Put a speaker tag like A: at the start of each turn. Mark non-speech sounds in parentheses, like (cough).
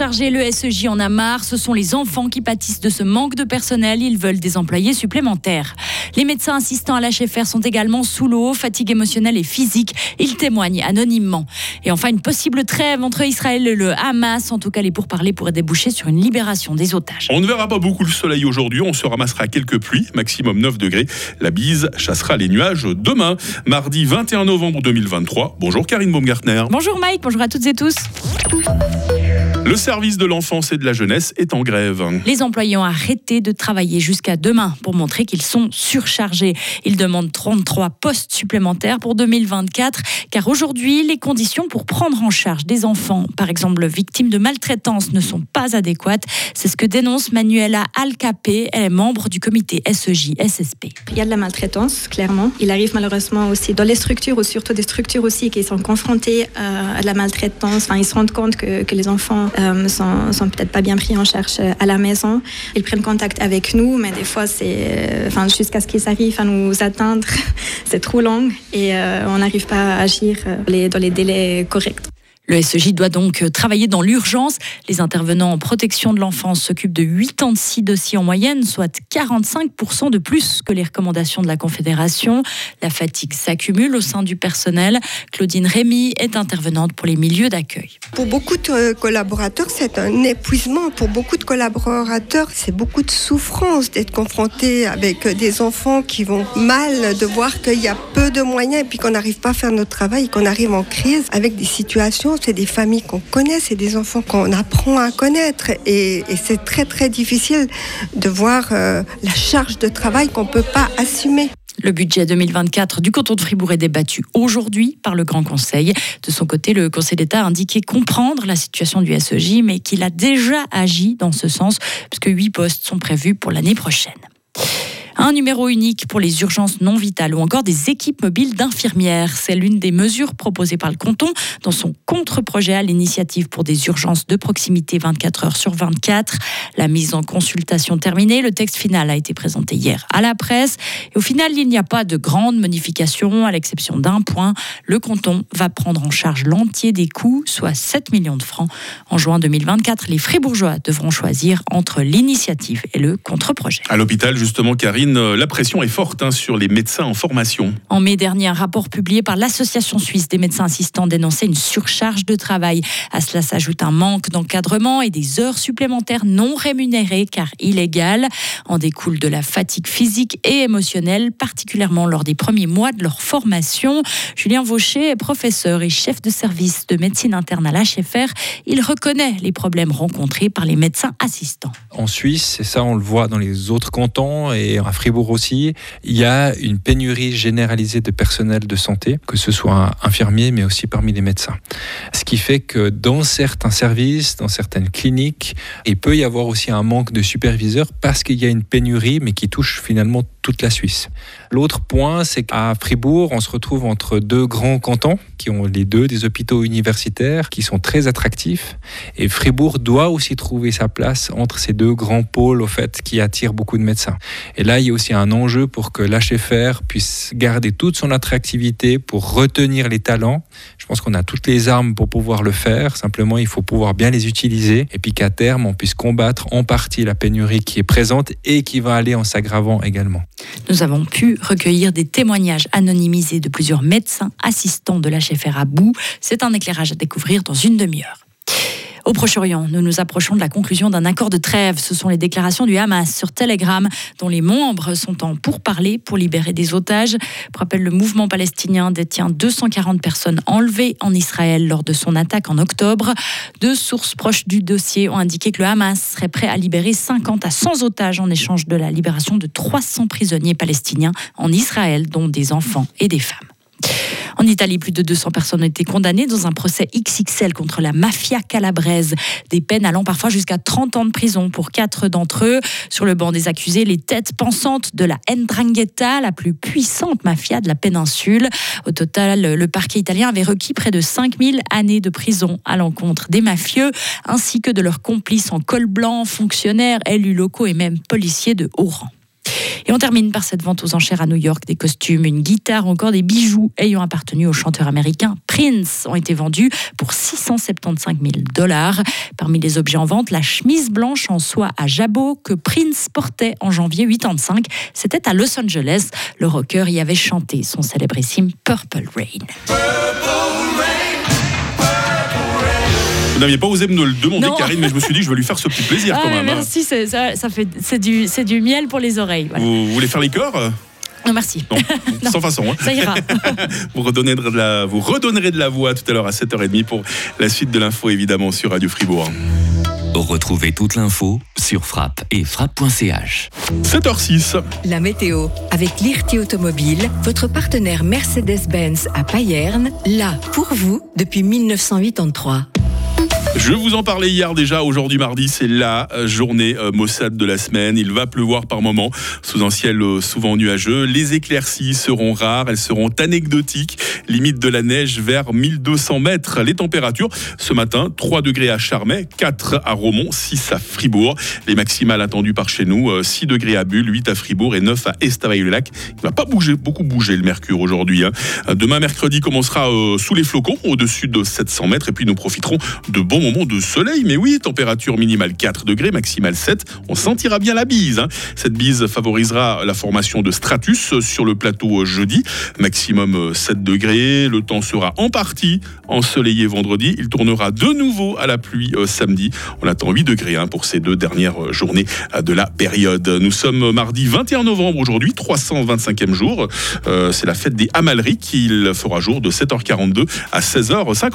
A: surchargé, le SEJ en a marre. Ce sont les enfants qui pâtissent de ce manque de personnel. Ils veulent des employés supplémentaires. Les médecins assistants à l'HFR sont également sous l'eau, fatigue émotionnelle et physique. Ils témoignent anonymement. Et enfin, une possible trêve entre Israël et le Hamas. En tout cas, les pourparlers pourraient déboucher sur une libération des otages.
B: On ne verra pas beaucoup le soleil aujourd'hui. On se ramassera quelques pluies, maximum 9 degrés. La bise chassera les nuages demain, mardi 21 novembre 2023. Bonjour Karine Baumgartner.
A: Bonjour Mike, bonjour à toutes et tous.
B: Le service de l'enfance et de la jeunesse est en grève.
A: Les employés ont arrêté de travailler jusqu'à demain pour montrer qu'ils sont surchargés. Ils demandent 33 postes supplémentaires pour 2024 car aujourd'hui, les conditions pour prendre en charge des enfants, par exemple victimes de maltraitance, ne sont pas adéquates. C'est ce que dénonce Manuela Alcapé, elle est membre du comité SEJ-SSP.
C: Il y a de la maltraitance, clairement. Il arrive malheureusement aussi dans les structures, ou surtout des structures aussi qui sont confrontées à de la maltraitance. Enfin, ils se rendent compte que, que les enfants euh, sont, sont peut-être pas bien pris en charge euh, à la maison. Ils prennent contact avec nous, mais des fois, c'est, euh, enfin, jusqu'à ce qu'ils arrivent à nous atteindre, (laughs) c'est trop long et on n'arrive pas à agir dans les délais corrects.
A: Le SEJ doit donc travailler dans l'urgence. Les intervenants en protection de l'enfance s'occupent de 86 dossiers en moyenne, soit 45% de plus que les recommandations de la Confédération. La fatigue s'accumule au sein du personnel. Claudine Rémy est intervenante pour les milieux d'accueil.
D: Pour beaucoup de collaborateurs, c'est un épuisement. Pour beaucoup de collaborateurs, c'est beaucoup de souffrance d'être confronté avec des enfants qui vont mal, de voir qu'il y a peu de moyens et puis qu'on n'arrive pas à faire notre travail, qu'on arrive en crise avec des situations c'est des familles qu'on connaît, c'est des enfants qu'on apprend à connaître. Et, c'est très très difficile de voir euh, la charge de travail qu'on ne peut pas assumer.
A: Le budget 2024 du canton de Fribourg est débattu aujourd'hui par le Grand Conseil. De son côté, le Conseil d'État a indiqué comprendre la situation du SEJ, mais qu'il a déjà agi dans ce sens, puisque huit postes sont prévus pour l'année prochaine un numéro unique pour les urgences non vitales ou encore des équipes mobiles d'infirmières. C'est l'une des mesures proposées par le canton dans son contre-projet à l'initiative pour des urgences de proximité 24 heures sur 24. La mise en consultation terminée, le texte final a été présenté hier à la presse. Et au final, il n'y a pas de grande modification, à l'exception d'un point. Le canton va prendre en charge l'entier des coûts, soit 7 millions de francs. En juin 2024, les Fribourgeois devront choisir entre l'initiative et le contre-projet.
B: À l'hôpital, justement, Karine, euh, la pression est forte hein, sur les médecins en formation.
A: En mai dernier, un rapport publié par l'Association suisse des médecins assistants dénonçait une surcharge de travail. À cela s'ajoute un manque d'encadrement et des heures supplémentaires non rémunérées car illégales. En découle de la fatigue physique et émotionnelle, particulièrement lors des premiers mois de leur formation. Julien Vaucher est professeur et chef de service de médecine interne à l'HFR. Il reconnaît les problèmes rencontrés par les médecins assistants.
E: En Suisse, et ça on le voit dans les autres cantons et en Fribourg aussi, il y a une pénurie généralisée de personnel de santé, que ce soit infirmiers, mais aussi parmi les médecins. Ce qui fait que dans certains services, dans certaines cliniques, il peut y avoir aussi un manque de superviseurs parce qu'il y a une pénurie, mais qui touche finalement la Suisse. L'autre point, c'est qu'à Fribourg, on se retrouve entre deux grands cantons qui ont les deux des hôpitaux universitaires qui sont très attractifs. Et Fribourg doit aussi trouver sa place entre ces deux grands pôles, au fait, qui attirent beaucoup de médecins. Et là, il y a aussi un enjeu pour que l'HFR puisse garder toute son attractivité pour retenir les talents. Je pense qu'on a toutes les armes pour pouvoir le faire. Simplement, il faut pouvoir bien les utiliser et puis qu'à terme, on puisse combattre en partie la pénurie qui est présente et qui va aller en s'aggravant également.
A: Nous avons pu recueillir des témoignages anonymisés de plusieurs médecins assistants de l'HFR à bout. C'est un éclairage à découvrir dans une demi-heure. Au Proche-Orient, nous nous approchons de la conclusion d'un accord de trêve. Ce sont les déclarations du Hamas sur Telegram, dont les membres sont en pourparlers pour libérer des otages. Pour rappel, le mouvement palestinien détient 240 personnes enlevées en Israël lors de son attaque en octobre. Deux sources proches du dossier ont indiqué que le Hamas serait prêt à libérer 50 à 100 otages en échange de la libération de 300 prisonniers palestiniens en Israël, dont des enfants et des femmes. En Italie, plus de 200 personnes ont été condamnées dans un procès XXL contre la mafia calabraise. Des peines allant parfois jusqu'à 30 ans de prison pour quatre d'entre eux. Sur le banc des accusés, les têtes pensantes de la Ndrangheta, la plus puissante mafia de la péninsule. Au total, le parquet italien avait requis près de 5000 années de prison à l'encontre des mafieux, ainsi que de leurs complices en col blanc, fonctionnaires, élus locaux et même policiers de haut rang. Et on termine par cette vente aux enchères à New York des costumes, une guitare, encore des bijoux ayant appartenu au chanteur américain Prince ont été vendus pour 675 000 dollars. Parmi les objets en vente, la chemise blanche en soie à jabot que Prince portait en janvier 85. C'était à Los Angeles. Le rocker y avait chanté son célébrissime Purple Rain.
B: Vous n'aviez pas osé me le demander, Karine, mais je me suis dit que je vais lui faire ce petit plaisir
A: ah,
B: quand même.
A: Hein. Merci, ça, ça, fait, c'est du, du miel pour les oreilles.
B: Vous voulez faire les corps?
A: Non, merci. (laughs)
B: Non, sans façon. Hein.
A: Ça ira. (laughs)
B: vous, redonnerez de la, vous redonnerez de la voix tout à l'heure à 7h30 pour la suite de l'info, évidemment, sur Radio Fribourg.
F: Retrouvez toute l'info sur frappe et frappe.ch.
B: 7h06.
G: La météo avec l'IRT Automobile, votre partenaire Mercedes-Benz à Payerne, là pour vous depuis 1983.
B: Je vous en parlais hier déjà, aujourd'hui mardi, c'est la journée euh, Mossad de la semaine. Il va pleuvoir par moments sous un ciel euh, souvent nuageux. Les éclaircies seront rares, elles seront anecdotiques. Limite de la neige vers 1200 mètres. Les températures, ce matin, 3 degrés à Charmey, 4 à Romont, 6 à Fribourg. Les maximales attendues par chez nous, 6 euh, degrés à Bulle, 8 à Fribourg et 9 à Estavayer-le-Lac. Il va pas bouger, beaucoup bouger le mercure aujourd'hui. Hein. Demain, mercredi, commencera sous les flocons, au-dessus de 700 mètres. Et puis nous profiterons de bons moment de soleil, mais oui, température minimale 4 degrés, maximale 7. On sentira bien la bise. Hein. Cette bise favorisera la formation de stratus sur le plateau jeudi, maximum 7 degrés. Le temps sera en partie ensoleillé vendredi. Il tournera de nouveau à la pluie euh, samedi. On attend 8 degrés hein, pour ces deux dernières journées de la période. Nous sommes mardi 21 novembre aujourd'hui, 325e jour. Euh, c'est la fête des Amalriques. Il fera jour de 7h42 à 16h50.